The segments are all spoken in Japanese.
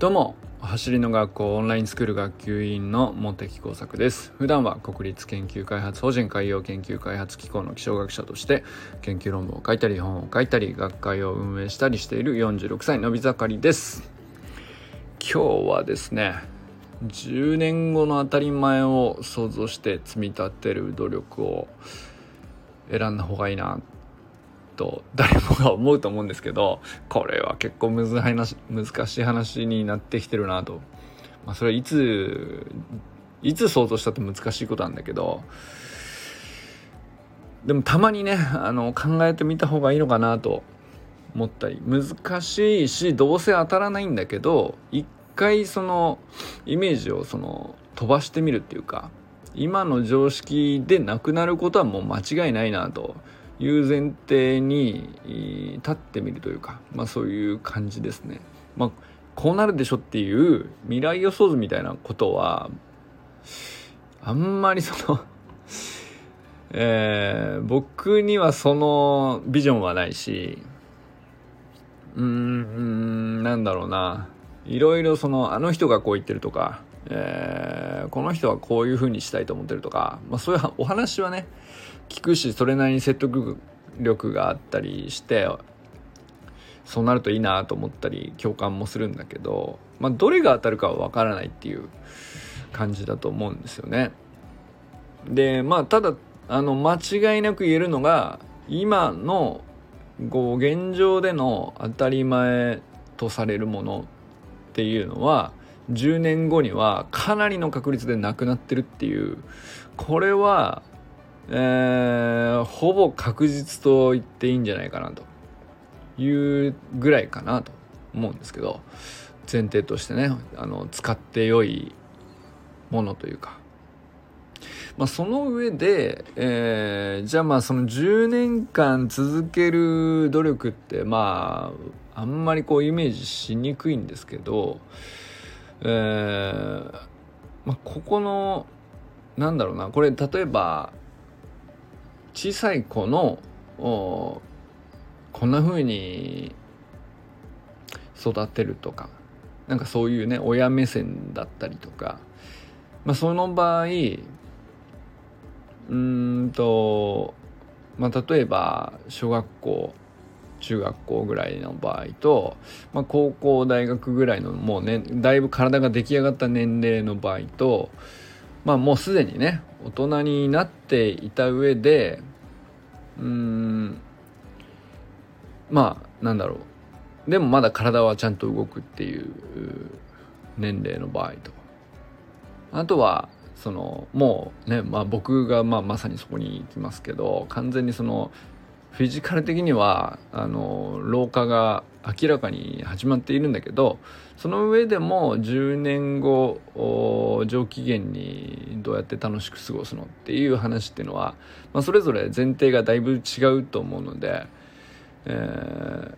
どうも走りの学校オンラインスクール学級委員の茂木耕作です。普段は国立研究開発法人海洋研究開発機構の気象学者として研究論文を書いたり本を書いたり学会を運営したりしている46歳のび盛りです。今日はですね10年後の当たり前を想像して積み立てる努力を選んだ方がいいな。っと誰もが思うと思うんですけどこれは結構難しい話になってきてるなと、まあ、それはいついつ想像したって難しいことなんだけどでもたまにねあの考えてみた方がいいのかなと思ったり。難しいしどうせ当たらないんだけど一回そのイメージをその飛ばしてみるっていうか今の常識でなくなることはもう間違いないなという前提に立ってみるというか、まあ、そういう感じですね。まあ、こうなるでしょっていう未来予想図みたいなことはあんまりその えー、僕にはそのビジョンはないしうーんなんだろうないろいろそのあの人がこう言ってるとか、えー、この人はこういう風にしたいと思ってるとか、まあ、そういうお話はね聞くしそれなりに説得力があったりしてそうなるといいなと思ったり共感もするんだけど、まあ、どれが当たるかは分からないっていう感じだと思うんですよね。でまあただあの間違いなく言えるのが今のこう現状での当たり前とされるものっていうのは10年後にはかなりの確率でなくなってるっていう。これはえー、ほぼ確実と言っていいんじゃないかなというぐらいかなと思うんですけど前提としてねあの使って良いものというか、まあ、その上で、えー、じゃあまあその10年間続ける努力ってまああんまりこうイメージしにくいんですけど、えーまあ、ここのなんだろうなこれ例えば小さい子のこんな風に育てるとかなんかそういうね親目線だったりとか、まあ、その場合うんと、まあ、例えば小学校中学校ぐらいの場合と、まあ、高校大学ぐらいのもうねだいぶ体が出来上がった年齢の場合とまあもうすでにね大人になっていた上でうーんまあなんだろう。でもまだ体はちゃんと動くっていう年齢の場合と。あとはそのもうね、まあ、僕がまあまさにそこに行きますけど完全にそのフィジカル的にはあの老化が明らかに始まっているんだけどその上でも10年後上機嫌にどうやって楽しく過ごすのっていう話っていうのは、まあ、それぞれ前提がだいぶ違うと思うので、えー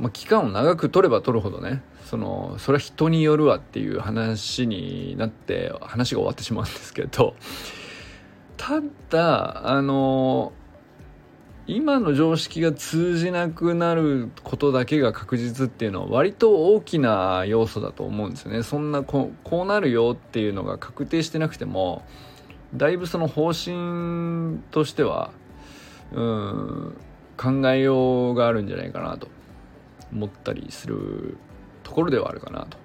まあ、期間を長く取れば取るほどねそのそれは人によるわっていう話になって話が終わってしまうんですけどただあの今の常識が通じなくなることだけが確実っていうのは割と大きな要素だと思うんですよね。そんなこうなるよっていうのが確定してなくてもだいぶその方針としてはうん考えようがあるんじゃないかなと思ったりするところではあるかなと。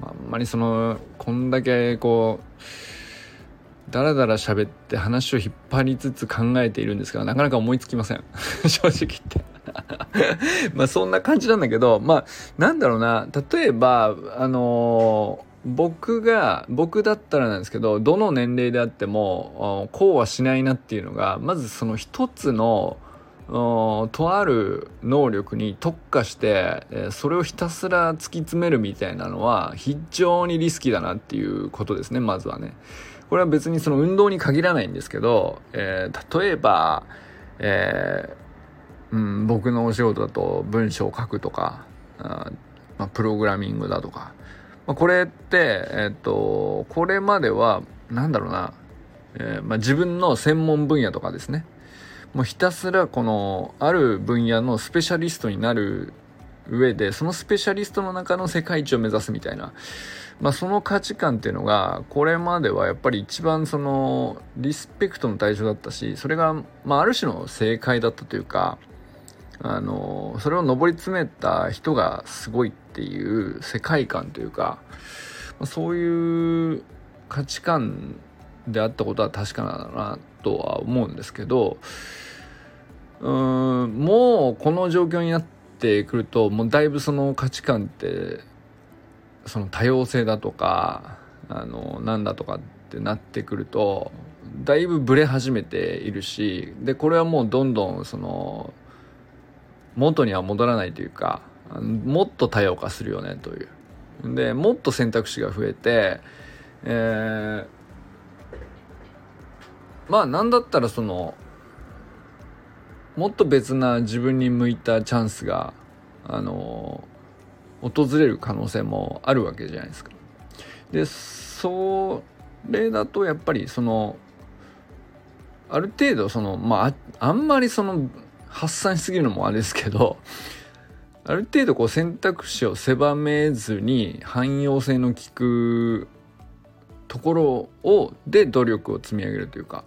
まあ、あんまりそのこんだけこうだらだら喋って話を引っ張りつつ考えているんですが、なかなか思いつきません。正直言って まあそんな感じなんだけど、まあなんだろうな、例えば、あのー、僕が、僕だったらなんですけど、どの年齢であっても、こうはしないなっていうのが、まずその一つの、とある能力に特化してそれをひたすら突き詰めるみたいなのは非常にリスキーだなっていうことですねまずはね。これは別にその運動に限らないんですけど、えー、例えば、えー、うん、僕のお仕事だと文章を書くとか、あまあ、プログラミングだとか、まあ、これって、えっ、と、これまでは、なんだろうな、えー、まあ、自分の専門分野とかですね、もうひたすらこの、ある分野のスペシャリストになる上でそのスペシャリストの中の世界一を目指すみたいな、まあ、その価値観っていうのがこれまではやっぱり一番そのリスペクトの対象だったしそれが、まあ、ある種の正解だったというかあのそれを上り詰めた人がすごいっていう世界観というか、まあ、そういう価値観であったことは確かなだなとは思うんですけどうんもうこの状況になってくるともうだいぶその価値観ってその多様性だとかあのなんだとかってなってくるとだいぶブレ始めているしでこれはもうどんどんその元には戻らないというかもっと多様化するよねという。でもっと選択肢が増えてえー、まあなんだったらそのもっと別な自分に向いたチャンスがあの訪れる可能性もあるわけじゃないですか。でそれだとやっぱりそのある程度そのまああんまりその発散しすぎるのもあれですけどある程度こう選択肢を狭めずに汎用性の効くところをで努力を積み上げるというか、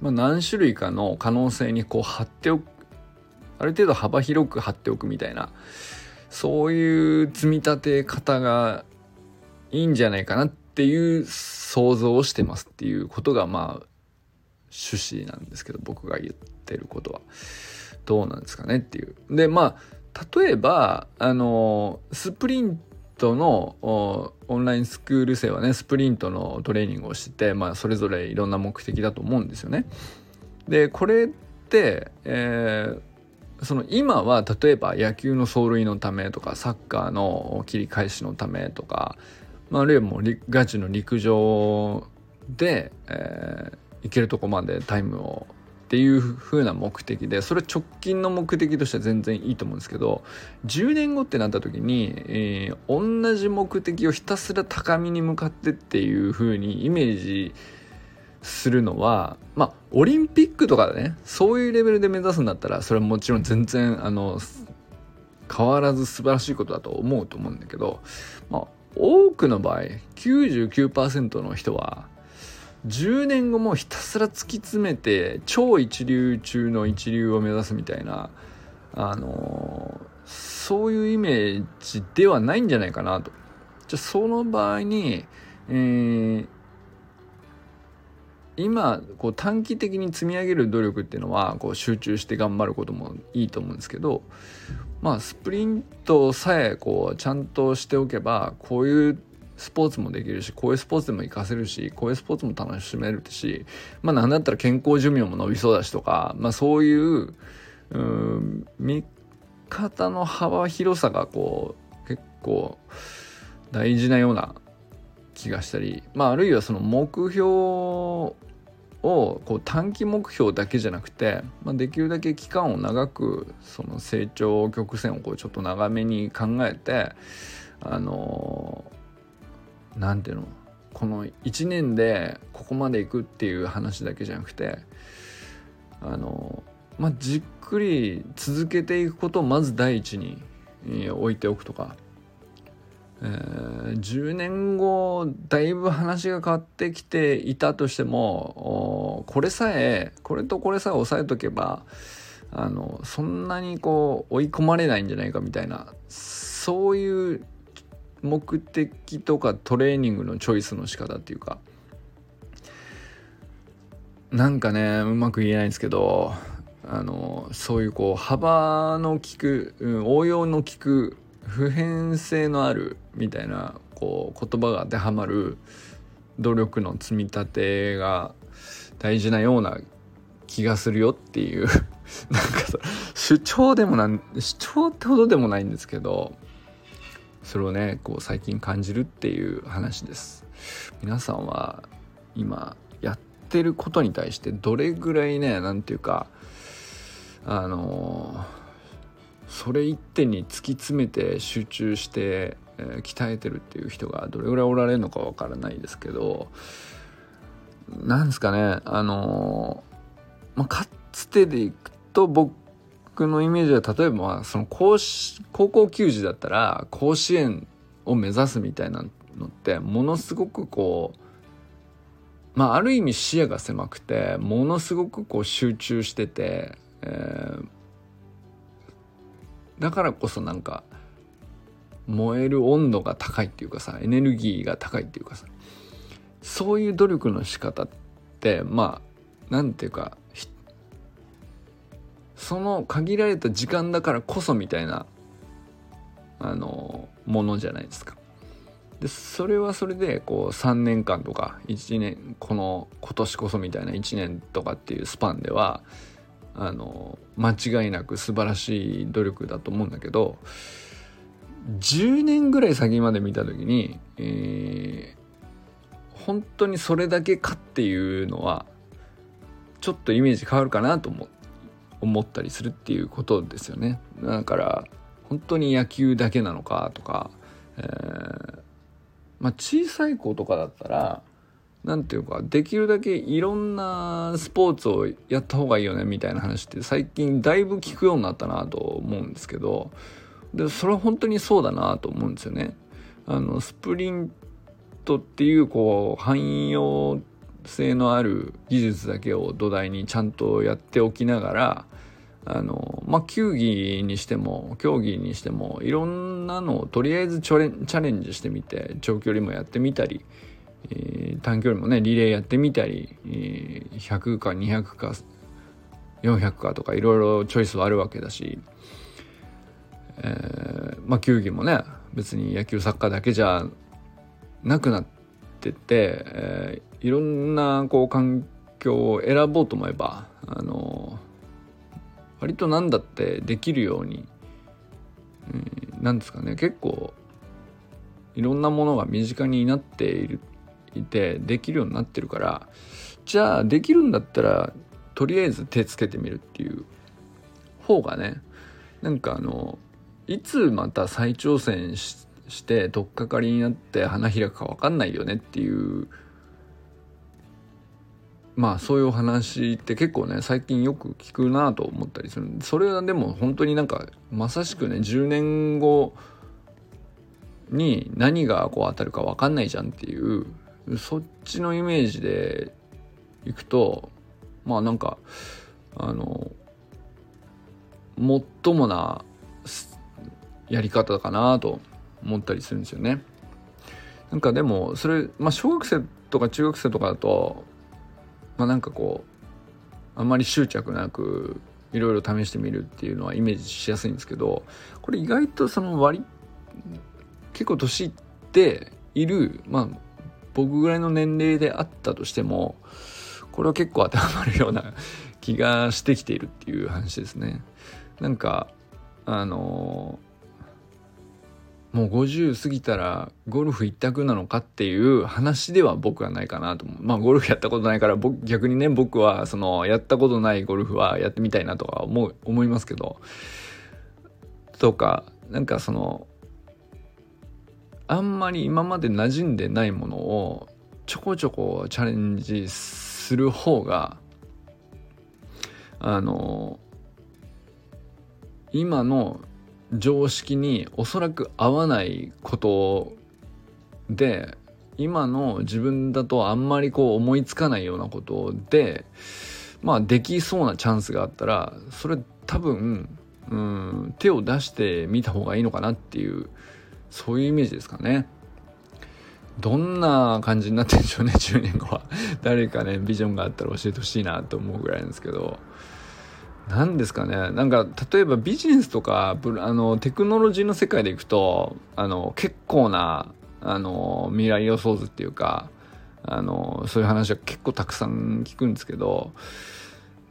まあ、何種類かの可能性にこう貼っておくある程度幅広く貼っておくみたいなそういう積み立て方がいいんじゃないかなっていう想像をしてますっていうことがまあ趣旨なんですけど僕が言ってることはどうなんですかねっていう。でまあ例えばあのスプリントのオンラインスクール生はねスプリントのトレーニングをしてて、まあ、それぞれいろんな目的だと思うんですよね。でこれって、えーその今は例えば野球の走塁のためとかサッカーの切り返しのためとか、まあ、あるいはもうガチの陸上で、えー、行けるとこまでタイムをっていう風な目的でそれ直近の目的としては全然いいと思うんですけど10年後ってなった時に、えー、同じ目的をひたすら高みに向かってっていう風にイメージするのはまあオリンピックとかでねそういうレベルで目指すんだったらそれはもちろん全然あの変わらず素晴らしいことだと思うと思うんだけど、まあ、多くの場合99%の人は10年後もひたすら突き詰めて超一流中の一流を目指すみたいなあのそういうイメージではないんじゃないかなと。じゃその場合に、えー、今こう短期的に積み上げる努力っていうのはこう集中して頑張ることもいいと思うんですけどまあスプリントさえこうちゃんとしておけばこういうスポーツもできるしこういうスポーツでも活かせるしこういうスポーツも楽しめるしまあ何だったら健康寿命も伸びそうだしとかまあそういううん見方の幅広さがこう結構大事なような気がしたり、まあ、あるいはその目標をこう短期目標だけじゃなくて、まあ、できるだけ期間を長くその成長曲線をこうちょっと長めに考えてあの何ていうのこの1年でここまでいくっていう話だけじゃなくてあのまあじっくり続けていくことをまず第一に置いておくとかえー、10年後だいぶ話が変わってきていたとしてもこれさえこれとこれさえ押さえとけばあのそんなにこう追い込まれないんじゃないかみたいなそういう目的とかトレーニングのチョイスの仕方っていうかなんかねうまく言えないんですけどあのそういうこう幅の利く、うん、応用の利く普遍性のあるみたいなこう言葉が当てはまる努力の積み立てが大事なような気がするよっていう。なんか主張でもなん主張ってほどでもないんですけどそれをねこう最近感じるっていう話です。皆さんは今やってることに対してどれぐらいね何て言うかあのそれ一点に突き詰めて集中して、えー、鍛えてるっていう人がどれぐらいおられるのかわからないですけどなんですかねあのー、まあ、かつてでいくと僕のイメージは例えばその高高校球児だったら甲子園を目指すみたいなのってものすごくこうまあある意味視野が狭くてものすごくこう集中してて、えー、だからこそなんか燃える温度が高いっていうかさエネルギーが高いっていうかさそういう努力の仕方ってまあなんていうかその限られた時間だからこそみたいなあのものじゃないですか。でそれはそれでこう3年間とか1年この今年こそみたいな1年とかっていうスパンではあの間違いなく素晴らしい努力だと思うんだけど10年ぐらい先まで見た時に、えー、本当にそれだけかっていうのはちょっとイメージ変わるかなと思思ったりするっていうことですよね。だから本当に野球だけなのかとか、えー、まあ小さい子とかだったら何ていうかできるだけいろんなスポーツをやった方がいいよねみたいな話って最近だいぶ聞くようになったなと思うんですけどでそれは本当にそうだなと思うんですよね。あのスプリントっていうこう汎用性のある技術だけを土台にちゃんとやっておきながらあのまあ球技にしても競技にしてもいろんなのをとりあえずチャレンジしてみて長距離もやってみたり、えー、短距離もねリレーやってみたり、えー、100か200か400かとかいろいろチョイスはあるわけだしえー、まあ球技もね別に野球サッカーだけじゃなくなってて、えー、いろんなこう環境を選ぼうと思えばあの割と何だってできるように、えー、なんですかね。結構いろんなものが身近になっているいてできるようになってるからじゃあできるんだったらとりあえず手つけてみるっていう方がねなんかあのいつまた再挑戦して取っかかりになって花開くか分かんないよねっていうまあそういうお話って結構ね最近よく聞くなと思ったりする。それはでも本当になんかまさしくね10年後に何がこう当たるか分かんないじゃんっていうそっちのイメージでいくとまあなんかあのもっともなやり方かなと思ったりするんですよね。なんかでもそれ、まあ、小学生とか中学生とかだとまあなんかこうあんまり執着なくいろいろ試してみるっていうのはイメージしやすいんですけどこれ意外とその割結構年いっているまあ僕ぐらいの年齢であったとしてもこれは結構当てはまるような気がしてきているっていう話ですね。なんかあのーもう50過ぎたらゴルフ一択なのかっていう話では僕はないかなと思う。まあゴルフやったことないから僕逆にね僕はそのやったことないゴルフはやってみたいなとか思う思いますけどとかなんかそのあんまり今まで馴染んでないものをちょこちょこチャレンジする方があの今の常識におそらく合わないことで今の自分だとあんまりこう思いつかないようなことでまあできそうなチャンスがあったらそれ多分うん手を出してみた方がいいのかなっていうそういうイメージですかね。どんな感じになってるんでしょうね 10年後は誰かねビジョンがあったら教えてほしいなと思うぐらいなんですけど何ですかね。なんか例えばビジネスとかあのテクノロジーの世界でいくとあの結構なあの未来予想図っていうかあのそういう話は結構たくさん聞くんですけど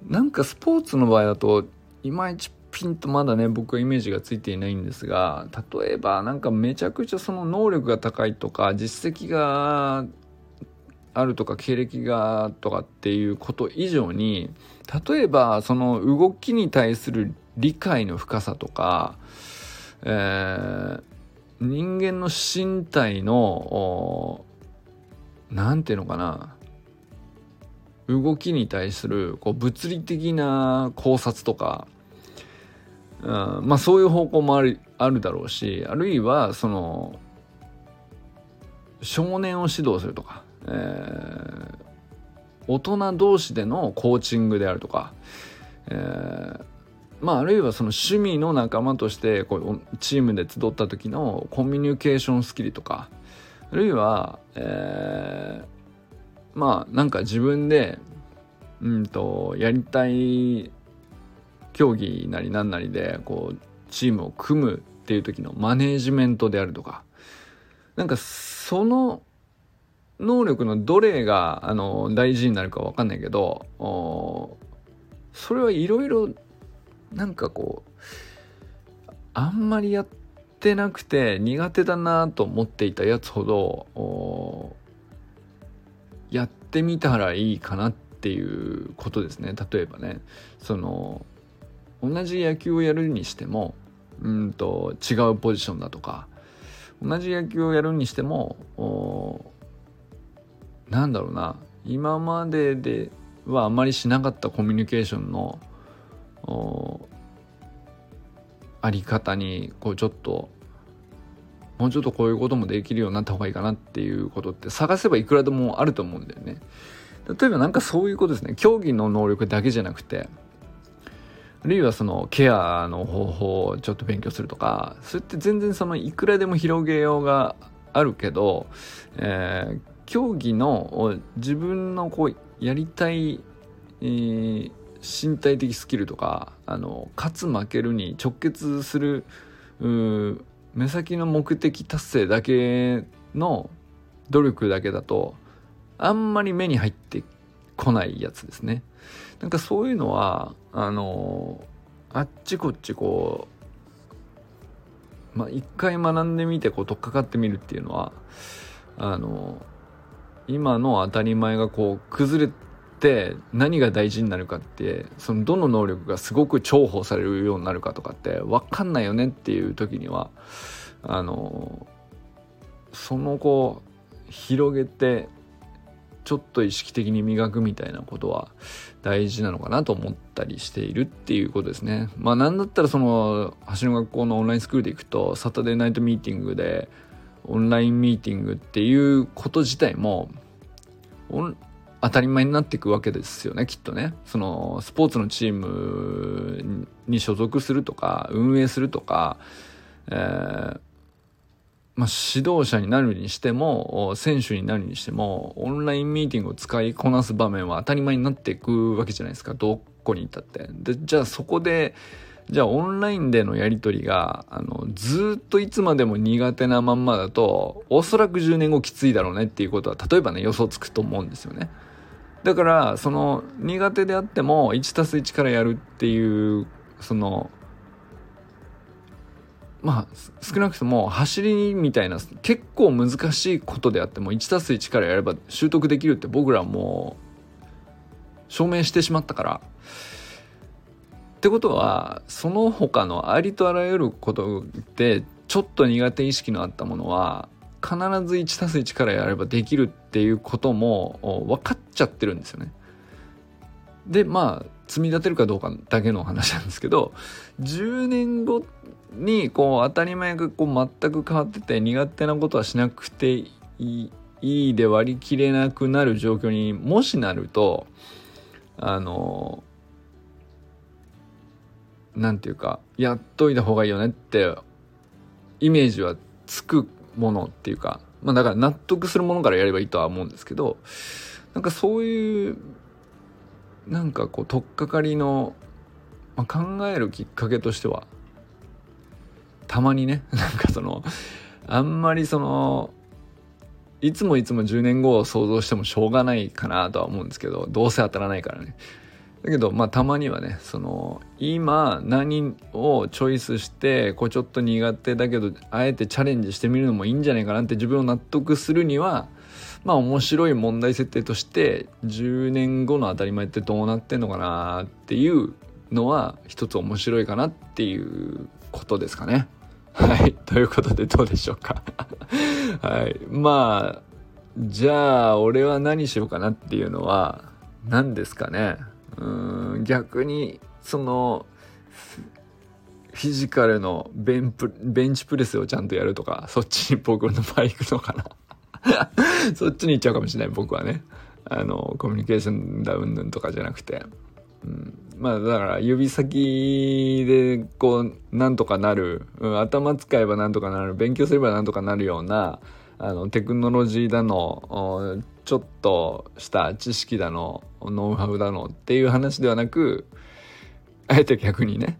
なんかスポーツの場合だといまいちピンとまだね僕はイメージがついていないんですが例えばなんかめちゃくちゃその能力が高いとか実績があるとか経歴がとかっていうこと以上に例えばその動きに対する理解の深さとか、えー、人間の身体の何て言うのかな動きに対するこう物理的な考察とかうん、まあそういう方向もあるあるだろうしあるいはその少年を指導するとか、えー、大人同士でのコーチングであるとか、えー、まああるいはその趣味の仲間としてこうチームで集った時のコミュニケーションスキルとかあるいは、えー、まあなんか自分でうんとやりたい競技なりなんなりでこうチームを組むっていう時のマネージメントであるとかなんかその能力のどれがあの大事になるか分かんないけどそれはいろいろなんかこうあんまりやってなくて苦手だなと思っていたやつほどやってみたらいいかなっていうことですね。例えばねその同じ野球をやるにしてもうんと違うポジションだとか同じ野球をやるにしてもなんだろうな今までではあまりしなかったコミュニケーションのあり方にこうちょっともうちょっとこういうこともできるようになった方がいいかなっていうことって探せばいくらでもあると思うんだよね。例えば何かそういうことですね競技の能力だけじゃなくてあるいはそのケアの方法をちょっと勉強するとかそれって全然そのいくらでも広げようがあるけど、えー、競技の自分のこうやりたい、えー、身体的スキルとかあの勝つ負けるに直結する目先の目的達成だけの努力だけだとあんまり目に入ってこないやつですね。なんかそういうのはあのあっちこっちこうまあ一回学んでみてこう取っかかってみるっていうのはあの今の当たり前がこう崩れて何が大事になるかってそのどの能力がすごく重宝されるようになるかとかって分かんないよねっていう時にはあのそのこう広げてちょっと意識的に磨くみたいなことは大事なのかなと思ったりしているっていうことですね。まあなんだったらその橋の学校のオンラインスクールで行くとサタデーナイトミーティングでオンラインミーティングっていうこと自体も当たり前になっていくわけですよねきっとね。そのスポーツのチームに所属するとか運営するとか、えーまあ、指導者になるにしても選手になるにしてもオンラインミーティングを使いこなす場面は当たり前になっていくわけじゃないですかどこにいたって。でじゃあそこでじゃあオンラインでのやり取りがあのずっといつまでも苦手なまんまだとおそらく10年後きついだろうねっていうことは例えばね予想つくと思うんですよね。だからその苦手であっても 1+1 からやるっていうそのまあ少なくとも走りみたいな結構難しいことであっても 1+1 からやれば習得できるって僕らも証明してしまったからってことはその他のありとあらゆることでちょっと苦手意識のあったものは必ず 1+1 からやればできるっていうことも分かっちゃってるんですよね。でまあ積み立てるかどうかだけの話なんですけど10年後にこう当たり前がこう全く変わってて苦手なことはしなくていいいいで割り切れなくなる状況にもしなるとあの何て言うかやっといた方がいいよねってイメージはつくものっていうかまあだから納得するものからやればいいとは思うんですけどなんかそういうなんかこう取っかかりの、まあ、考えるきっかけとしてはたまにね なんかそのあんまりそのいつもいつも10年後を想像してもしょうがないかなとは思うんですけどどうせ当たらないからね。だけどまあたまにはねその今何をチョイスしてこうちょっと苦手だけどあえてチャレンジしてみるのもいいんじゃないかなって自分を納得するにはまあ面白い問題設定として10年後の当たり前ってどうなってんのかなっていうのは一つ面白いかなっていうことですかね。はい。ということでどうでしょうか。はい。まあ、じゃあ俺は何しようかなっていうのは何ですかね。うん逆にそのフィジカルのベンプベンチプレスをちゃんとやるとかそっちに僕の場合行くのかな。そっちに行っちゃうかもしれない僕はね。あのコミュニケーションだうんぬんとかじゃなくて、うん、まあだから指先でこうなんとかなる、うん、頭使えばなんとかなる勉強すればなんとかなるようなあのテクノロジーだのちょっとした知識だのノウハウだのっていう話ではなくあえて逆にね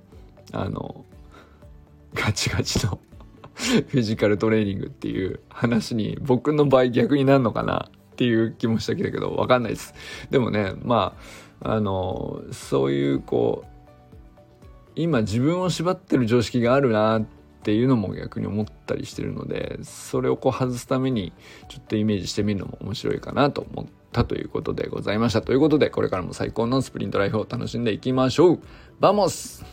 あのガチガチの フィジカルトレーニングっていう話に僕の場合逆になるのかなっていう気もしたけどわかんないです。でもねまああのそういうこう今自分を縛ってる常識があるなっっていうのも逆に思ったりしてるのでそれをこう外すためにちょっとイメージしてみるのも面白いかなと思ったということでございました。ということでこれからも最高のスプリントライフを楽しんでいきましょう。 Vamos。